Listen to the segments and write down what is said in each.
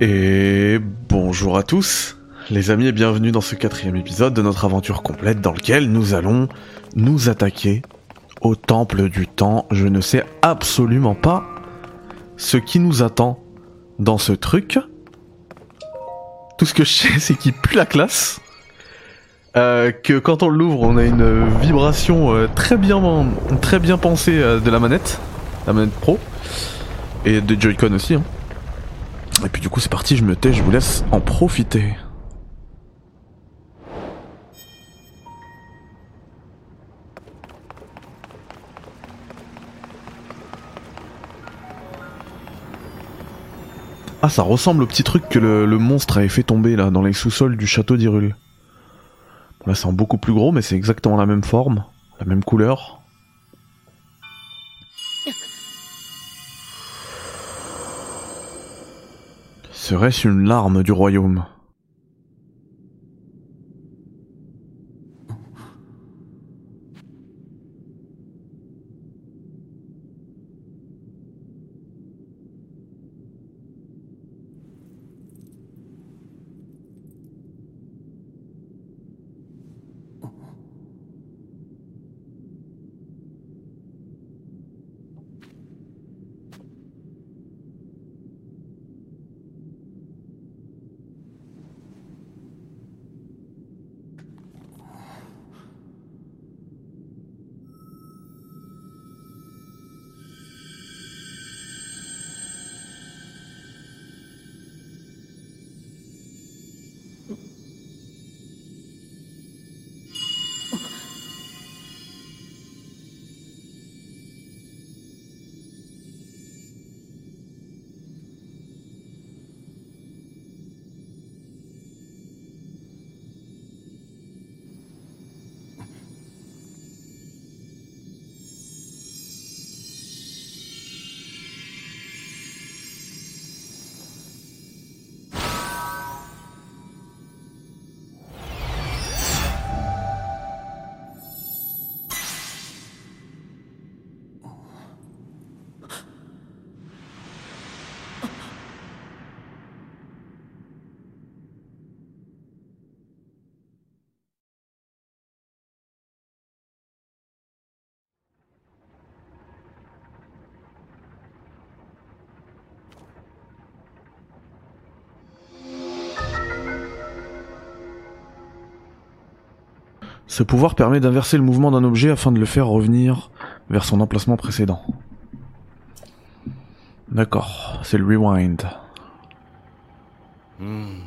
Et bonjour à tous, les amis et bienvenue dans ce quatrième épisode de notre aventure complète dans lequel nous allons nous attaquer au temple du temps. Je ne sais absolument pas ce qui nous attend dans ce truc. Tout ce que je sais c'est qu'il pue la classe. Euh, que quand on l'ouvre on a une vibration euh, très bien très bien pensée euh, de la manette, la manette pro. Et des Joy-Con aussi. Hein. Et puis du coup c'est parti, je me tais, je vous laisse en profiter. Ah ça ressemble au petit truc que le, monstre avait fait tomber là dans les sous-sols du château d'Irul. là c'est en beaucoup plus gros mais c'est exactement la même forme, la même couleur. Serait-ce une larme du royaume? Ce pouvoir permet d'inverser le mouvement d'un objet afin de le faire revenir vers son emplacement précédent. D'accord, c'est le rewind. Hmm.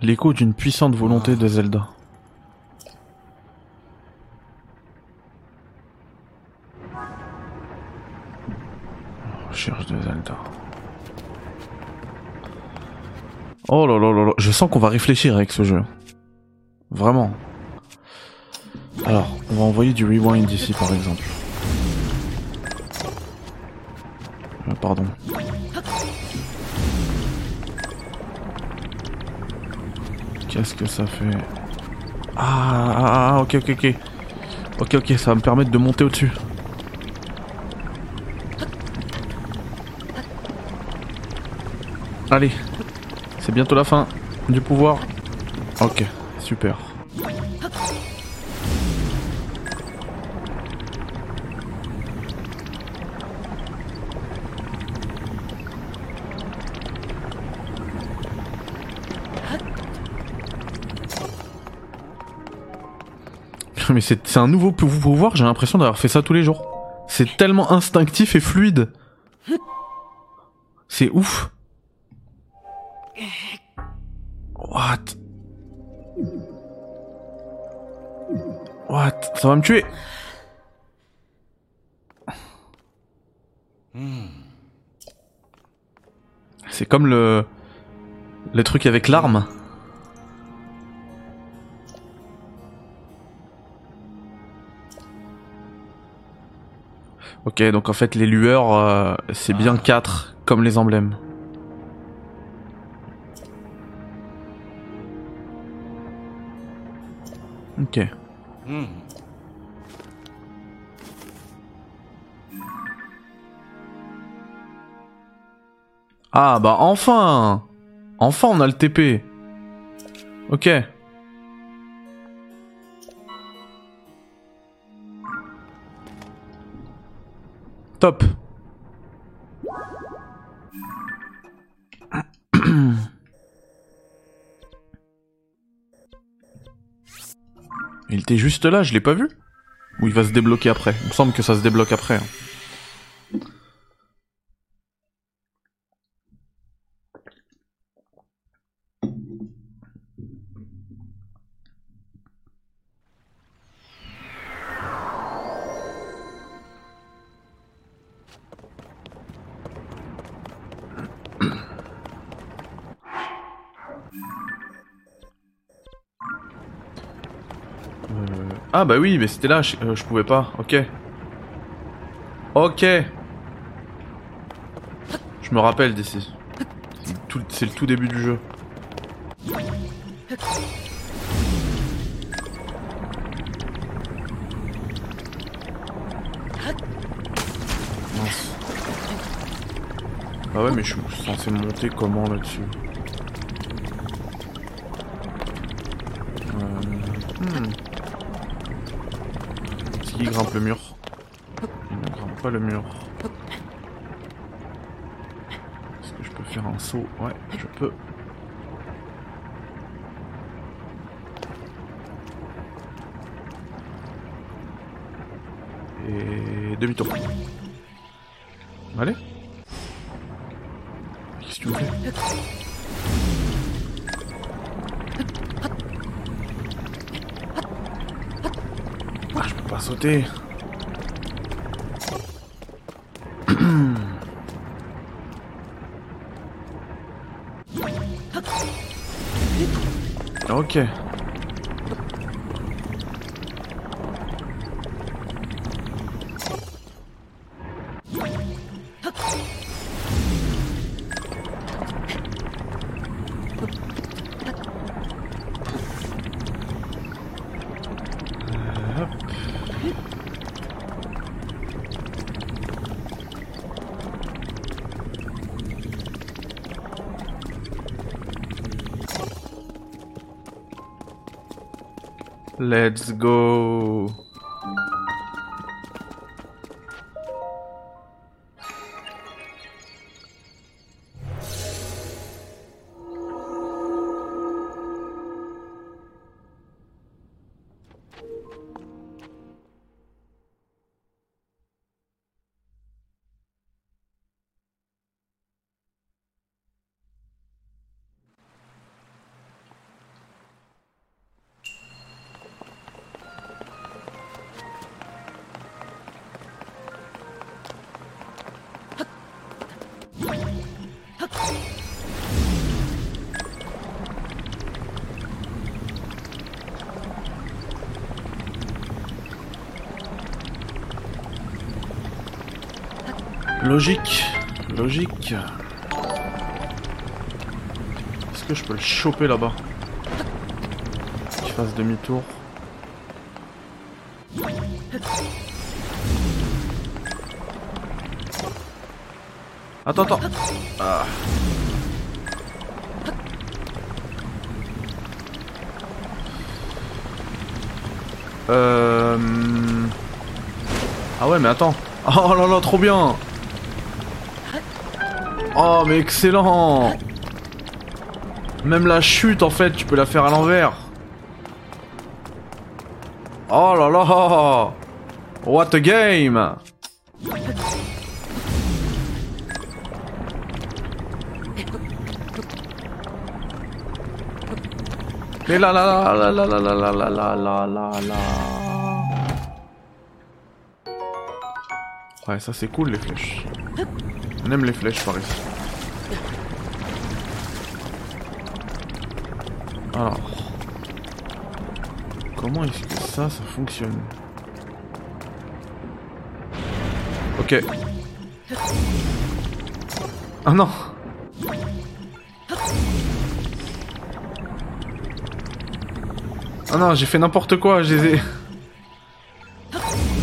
L'écho d'une puissante volonté de Zelda. Oh là là là là, je sens qu'on va réfléchir avec ce jeu. Vraiment. Alors, on va envoyer du rewind ici par exemple. Euh, pardon. Qu'est-ce que ça fait? Ah, ah, ah, ok, ok, ok. Ok, ok, ça va me permettre de monter au-dessus. Allez, c'est bientôt la fin du pouvoir. Ok, super. Mais c'est un nouveau pouvoir, j'ai l'impression d'avoir fait ça tous les jours. C'est tellement instinctif et fluide. C'est ouf. Ça va me tuer. C'est comme le... Le truc avec l'arme. Ok, donc en fait les lueurs, euh, c'est bien ah. 4, comme les emblèmes. Ok. Hmm. Ah bah enfin Enfin on a le TP. Ok. Top. Il était juste là, je l'ai pas vu? Ou il va se débloquer après? Il me semble que ça se débloque après. hein. Euh, Ah bah oui, mais c'était là, je, euh, je pouvais pas. Ok. Ok. Je me rappelle d'ici. C'est le tout- début du jeu. Ah ouais, mais je suis censé monter comment là-dessus? Qu'il grimpe le mur Il ne grimpe pas le mur. Est-ce que je peux faire un saut? Ouais, je peux. Et demi-tour. côté. ok. Let's go. Logique, logique. Est-ce que je peux le choper là-bas? Qu'il fasse demi-tour. Attends, attends. Ah. Euh... Ah ouais, mais attends. Oh là là, trop bien. Oh, mais excellent. Même la chute, en fait, tu peux la faire à l'envers. Oh là là. What a game. Mais là là là là là là là là là là là là Ouais, ça c'est cool les flèches. On aime les flèches par ici. Alors. Comment est-ce que ça, ça fonctionne? Ok. Ah non Ah non, j'ai fait n'importe quoi, je les ai...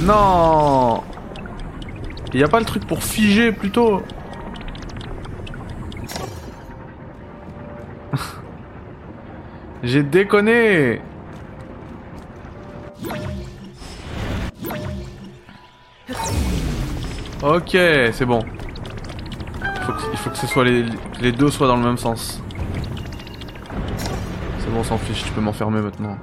Non Il y a pas le truc pour figer plutôt J'ai déconné Ok, c'est bon. Il faut, que, ce soit les, les deux soient dans le même sens. C'est bon, on s'en fiche, tu peux m'enfermer maintenant.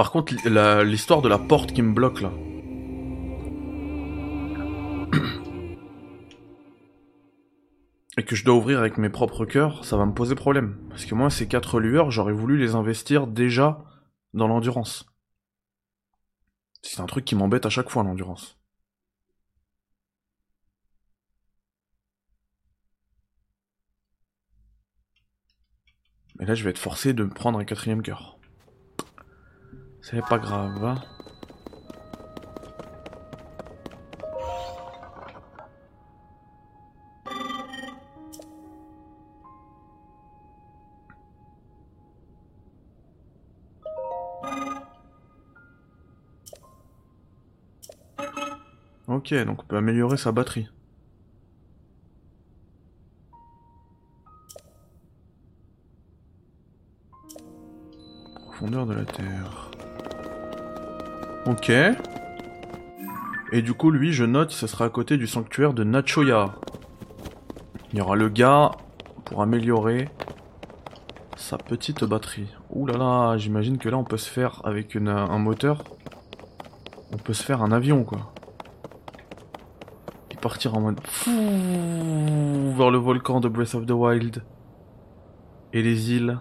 Par contre, l'histoire de la porte qui me bloque là. Et que je dois ouvrir avec mes propres cœurs, ça va me poser problème. Parce que moi, ces quatre lueurs, j'aurais voulu les investir déjà dans l'endurance. C'est un truc qui m'embête à chaque fois, l'endurance. Mais là, je vais être forcé de prendre un quatrième cœur. C'est pas grave. Hein. Ok, donc on peut améliorer sa batterie. Profondeur de la Terre. Ok. Et du coup, lui, je note, ce sera à côté du sanctuaire de Nachoya. Il y aura le gars pour améliorer sa petite batterie. Ouh là là, j'imagine que là, on peut se faire, avec un moteur, on peut se faire un avion, quoi. Et partir en mode... vers le volcan de Breath of the Wild. Et les îles.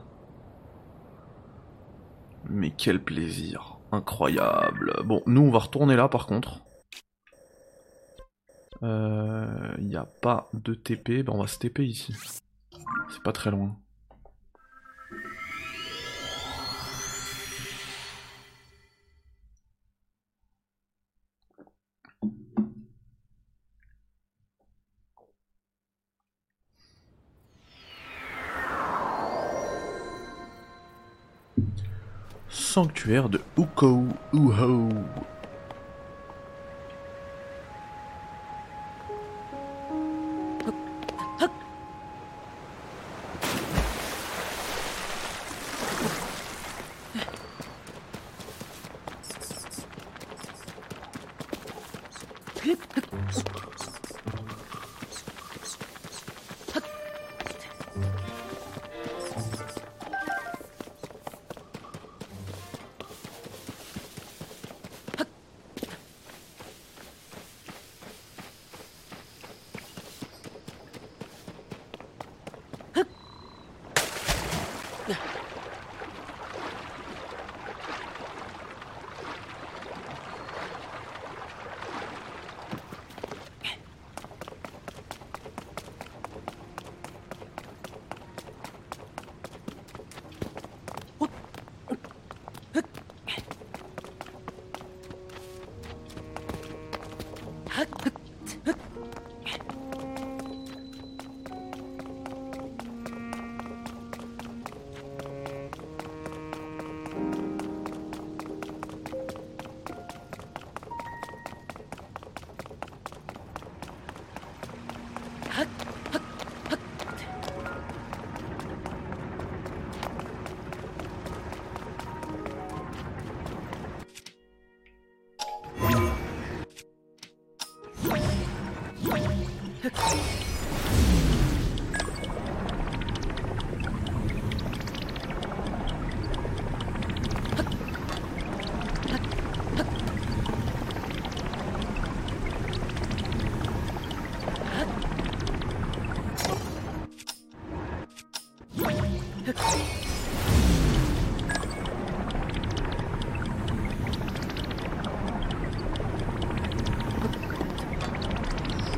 Mais quel plaisir. Incroyable. Bon, nous on va retourner là par contre. Il euh, n'y a pas de TP, ben on va se TP ici. C'est pas très loin. Sanctuaire de Ukou Uho.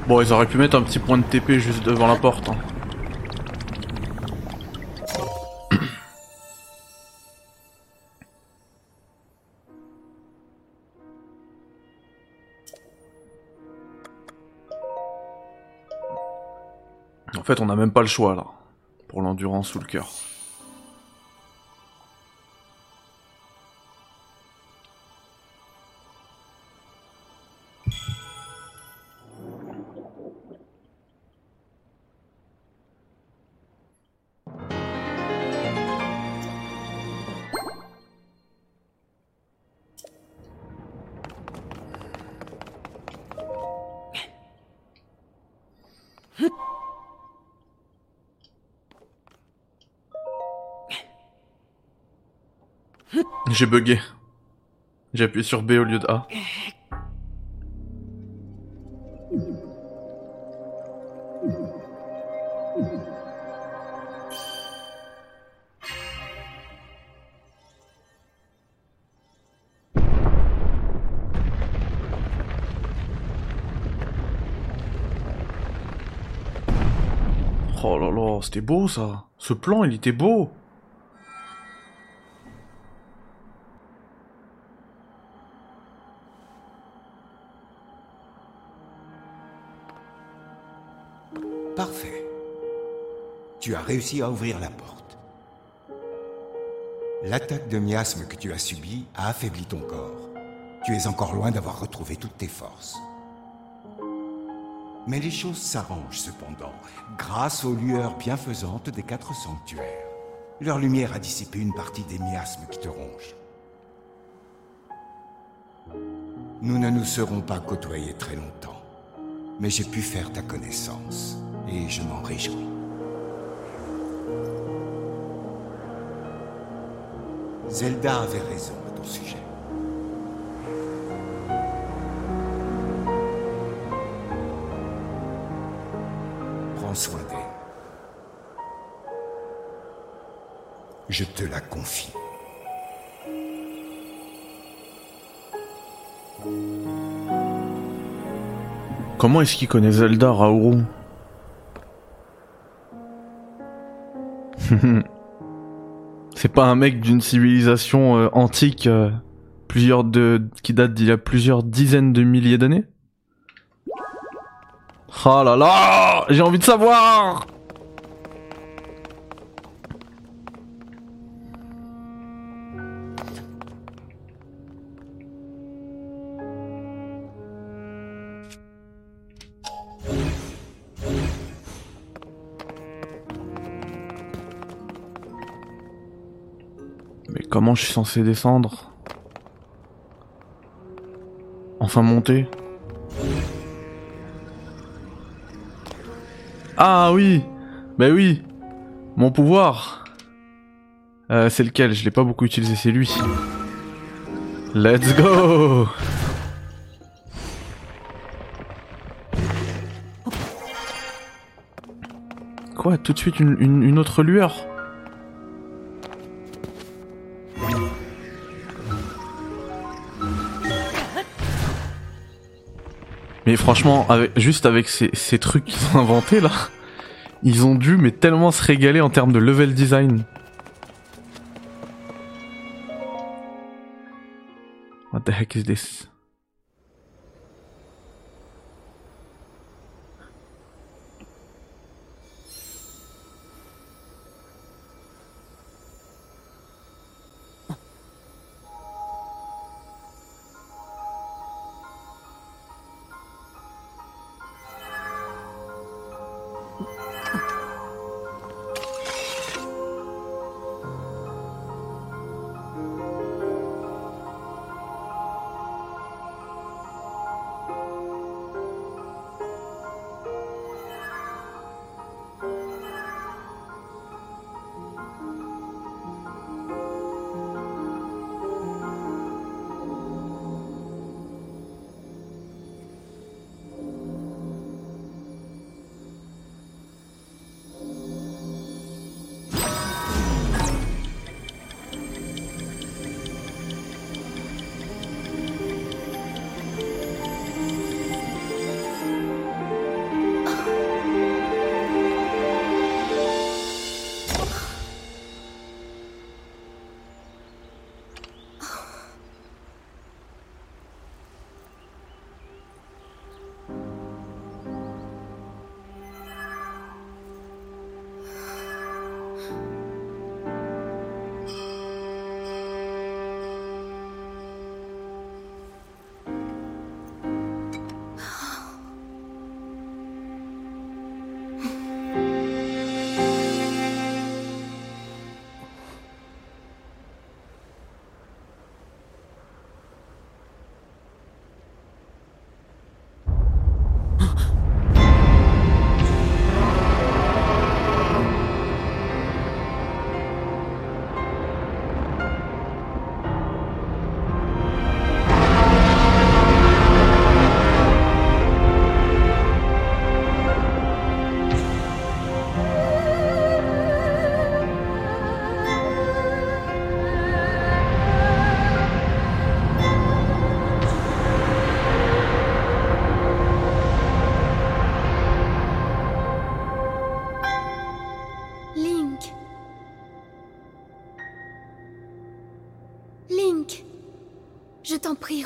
Bon, ils auraient pu mettre un petit point de TP juste devant la porte. Hein. En fait, on n'a même pas le choix là, pour l'endurance ou le cœur. J'ai bugué. J'ai appuyé sur B au lieu de A. Oh là là, c'était beau ça. Ce plan, il était beau. Tu as réussi à ouvrir la porte. L'attaque de miasme que tu as subie a affaibli ton corps. Tu es encore loin d'avoir retrouvé toutes tes forces. Mais les choses s'arrangent cependant, grâce aux lueurs bienfaisantes des quatre sanctuaires. Leur lumière a dissipé une partie des miasmes qui te rongent. Nous ne nous serons pas côtoyés très longtemps, mais j'ai pu faire ta connaissance, et je m'en réjouis. Zelda avait raison à ton sujet. Prends soin d'elle. Je te la confie. Comment est-ce qu'il connaît Zelda, Raoult C'est pas un mec d'une civilisation euh, antique euh, plusieurs de qui date d'il y a plusieurs dizaines de milliers d'années? Oh là là! J'ai envie de savoir Je suis censé descendre. Enfin monter. Ah oui. Bah oui. Mon pouvoir. Euh, C'est lequel? Je l'ai pas beaucoup utilisé, c'est lui. Let's go. Quoi? Tout de suite une autre lueur? Mais franchement, juste avec ces, trucs qu'ils ont inventés là, ils ont dû mais tellement se régaler en termes de level design. What the heck is this?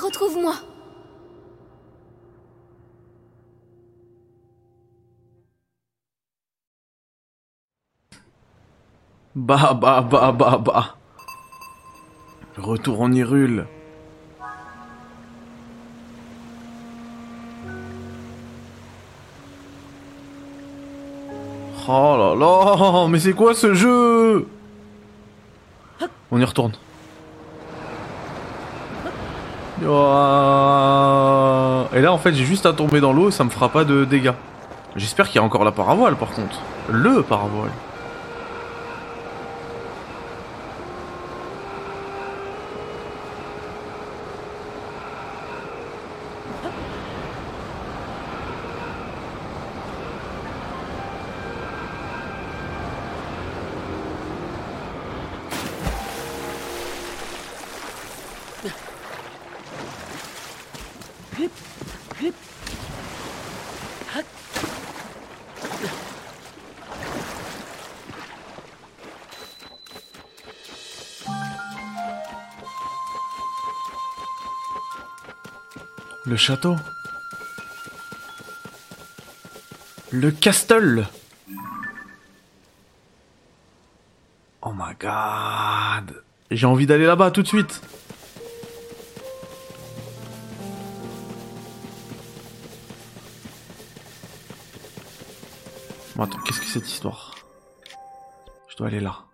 Retrouve-moi. Bah bah bah bah bah. Retour en Hyrule. Oh là là, mais c'est quoi ce jeu? On y retourne. Ouah. Et là en fait j'ai juste à tomber dans l'eau et ça me fera pas de dégâts. J'espère qu'il y a encore la paravoile par contre. Le paravoile. Le château. Le castle. Oh my god. J'ai envie d'aller là-bas tout de suite. Bon, attends, qu'est-ce que cette histoire? Je dois aller là.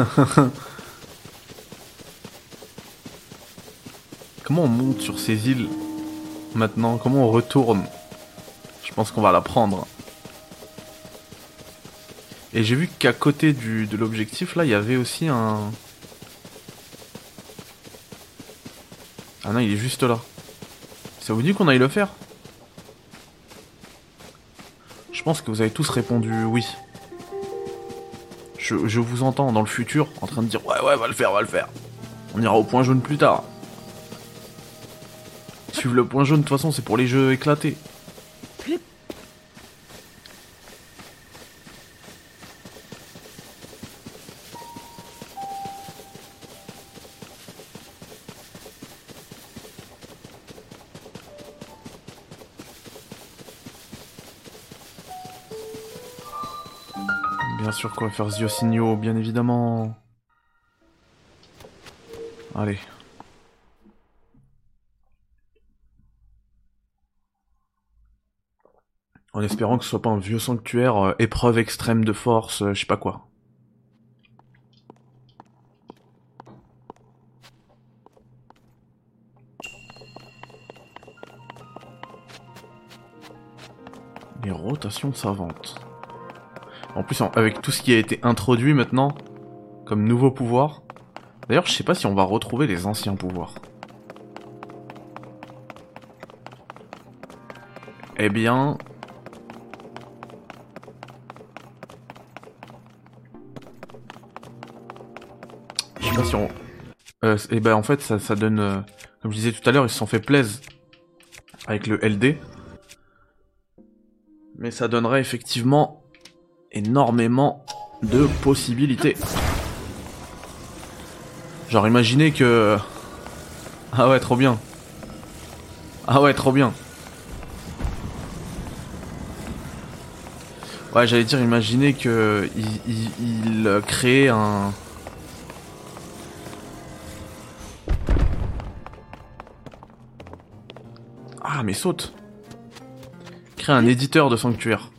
Comment on monte sur ces îles maintenant? Comment on retourne? Je pense qu'on va la prendre. Et j'ai vu qu'à côté de l'objectif, là, il y avait aussi un... Ah non, il est juste là. Ça vous dit qu'on aille le faire? Je pense que vous avez tous répondu oui. Je, vous entends dans le futur en train de dire ouais ouais va le faire, va le faire. On ira au point jaune plus tard. Suivre le point jaune de toute façon c'est pour les jeux éclatés. Sûr qu'on va faire Ziosigno, bien évidemment. Allez. En espérant que ce soit pas un vieux sanctuaire, euh, épreuve extrême de force, euh, je sais pas quoi. Les rotations savantes. En plus, avec tout ce qui a été introduit maintenant, comme nouveau pouvoir. D'ailleurs, je sais pas si on va retrouver les anciens pouvoirs. Eh bien... Je sais pas si on... Euh, eh ben en fait, ça, donne... Euh, comme je disais tout à l'heure, ils se sont fait plaisir avec le LD. Mais ça donnerait effectivement énormément de possibilités. Genre imaginez que... Ah ouais, trop bien. Ah ouais, trop bien. Ouais, j'allais dire, imaginez que il, crée un... Ah, mais saute Crée un éditeur de sanctuaire.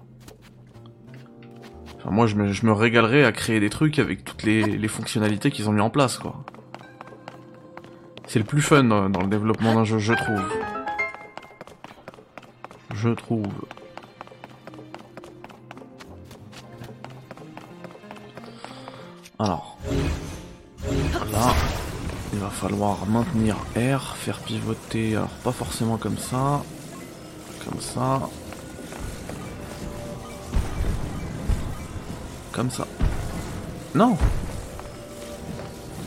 Moi, je me, je régalerais à créer des trucs avec toutes les, fonctionnalités qu'ils ont mis en place, quoi. C'est le plus fun dans le développement d'un jeu, je trouve. Je trouve. Alors. Là. Il va falloir maintenir R, faire pivoter, alors pas forcément comme ça. Comme ça. Comme ça. Non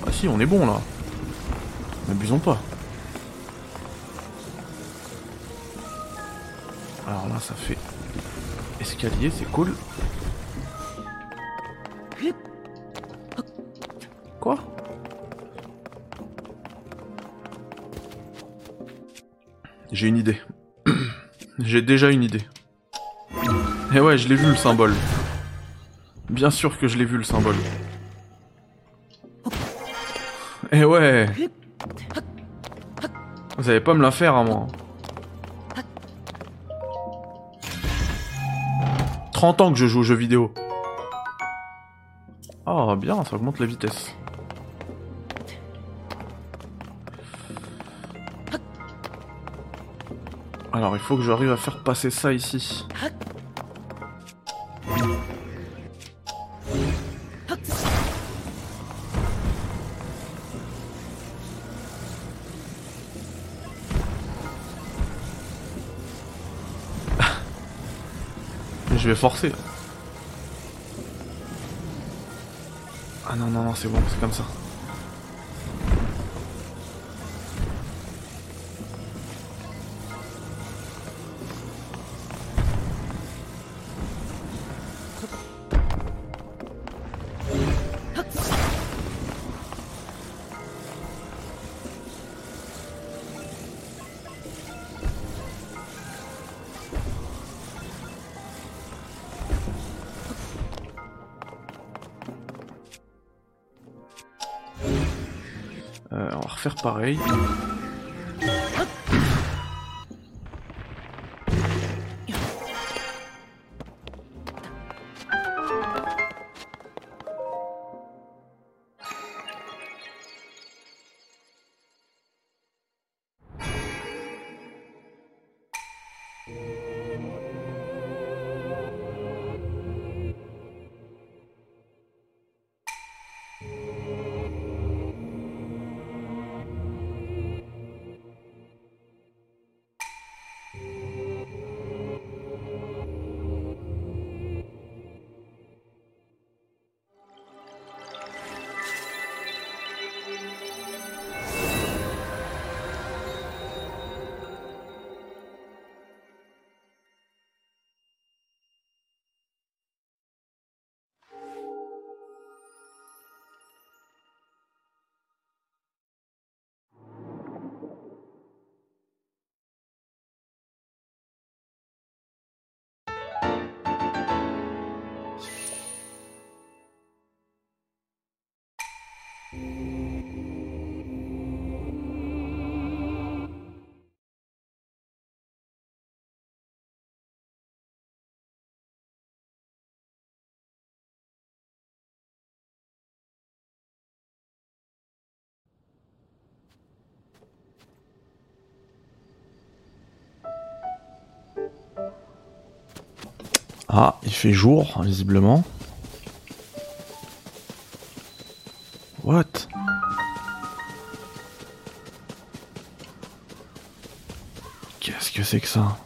Ah si, on est bon là. N'abusons pas. Alors là, ça fait escalier, c'est cool. Quoi? J'ai une idée. J'ai déjà une idée. Et ouais, je l'ai vu le symbole. Bien sûr que je l'ai vu le symbole. Eh ouais Vous allez pas me la faire à moi. 30 ans que je joue aux jeux vidéo. Ah bien, ça augmente la vitesse. Alors il faut que j'arrive à faire passer ça ici. Je vais forcer. Ah non, non, non, c'est bon, c'est comme ça. Pareil. Ah, il fait jour, visiblement. What? Qu'est-ce que c'est que ça?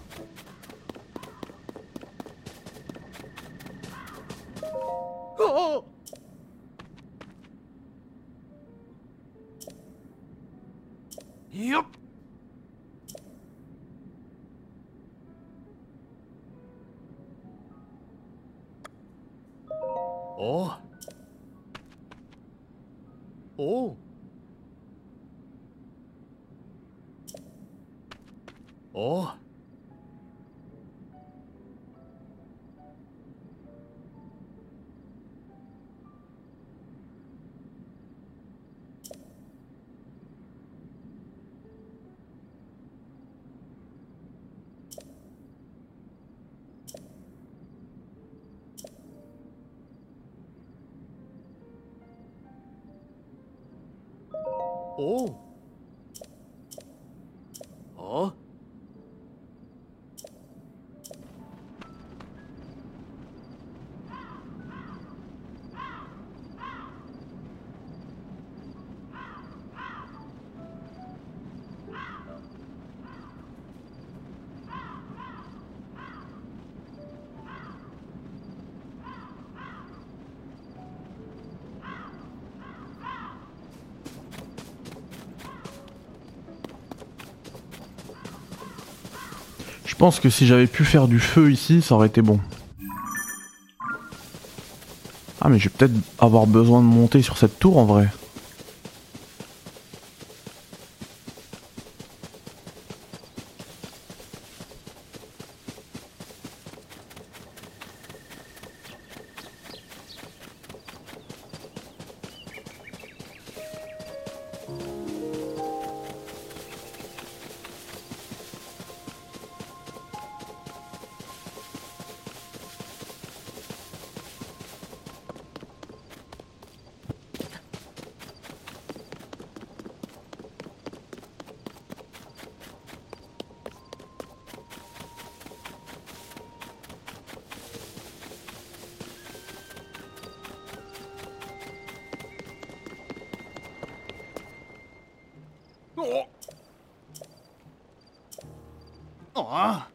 Oh. Oh. Pense que si j'avais pu faire du feu ici, ça aurait été bon. Ah mais je vais peut-être avoir besoin de monter sur cette tour en vrai. Ah.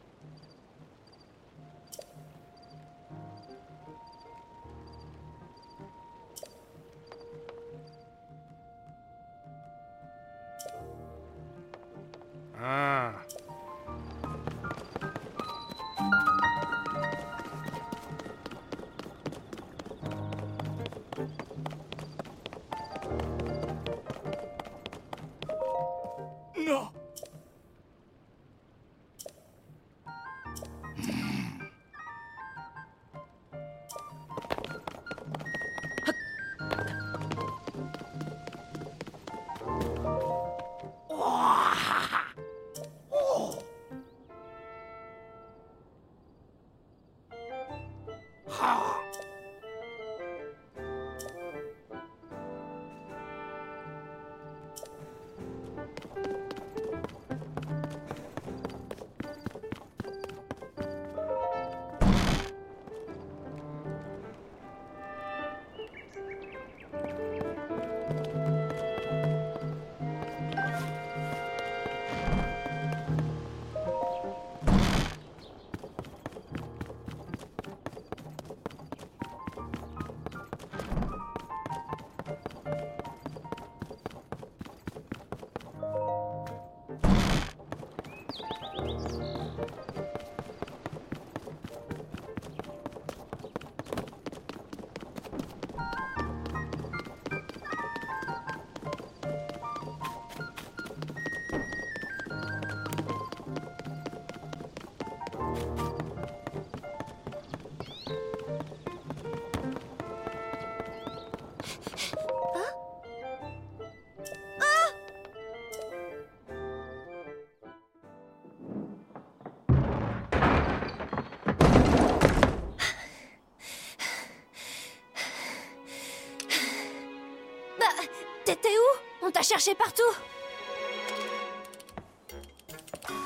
Cherché partout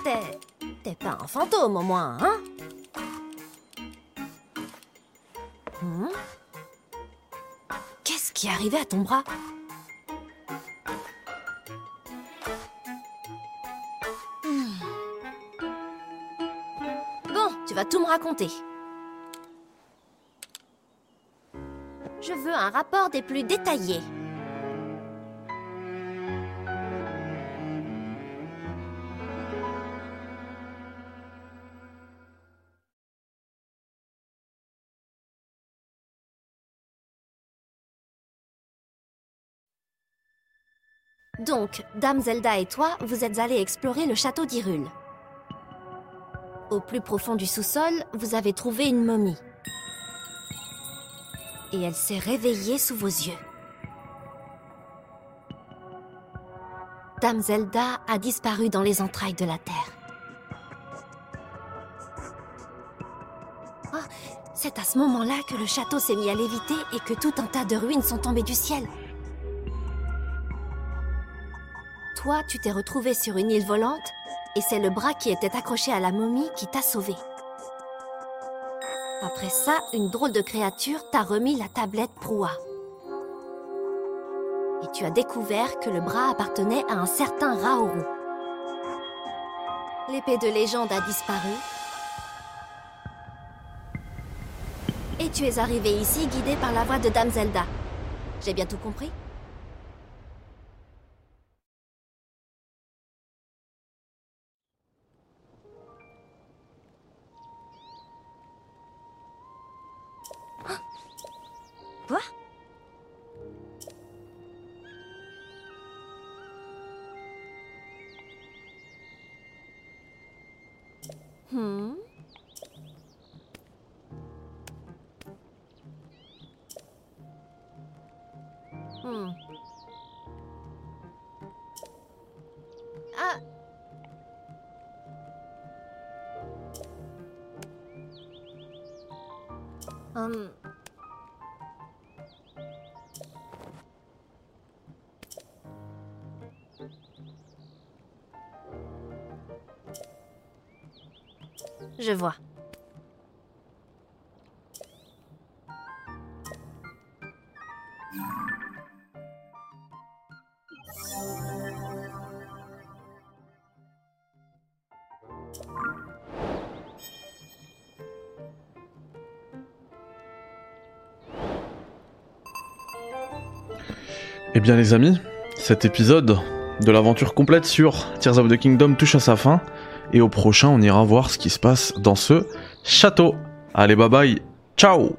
T'es... T'es pas un fantôme au moins, hein? Hmm? Qu'est-ce qui est arrivé à ton bras? Hmm. Bon, tu vas tout me raconter. Je veux un rapport des plus détaillés. Donc, Dame Zelda et toi, vous êtes allés explorer le château d'Hyrule. Au plus profond du sous-sol, vous avez trouvé une momie. Et elle s'est réveillée sous vos yeux. Dame Zelda a disparu dans les entrailles de la Terre. Ah, c'est à ce moment-là que le château s'est mis à léviter et que tout un tas de ruines sont tombées du ciel. Toi, tu t'es retrouvé sur une île volante et c'est le bras qui était accroché à la momie qui t'a sauvé. Après ça, une drôle de créature t'a remis la tablette Proua. Et tu as découvert que le bras appartenait à un certain Raoru. L'épée de légende a disparu. Et tu es arrivé ici guidé par la voix de Dame Zelda. J'ai bien tout compris? Hmm. Hmm. Ah. Hum. Je vois. Eh bien les amis, cet épisode de l'aventure complète sur Tears of the Kingdom touche à sa fin. Et au prochain, on ira voir ce qui se passe dans ce château. Allez, bye bye, ciao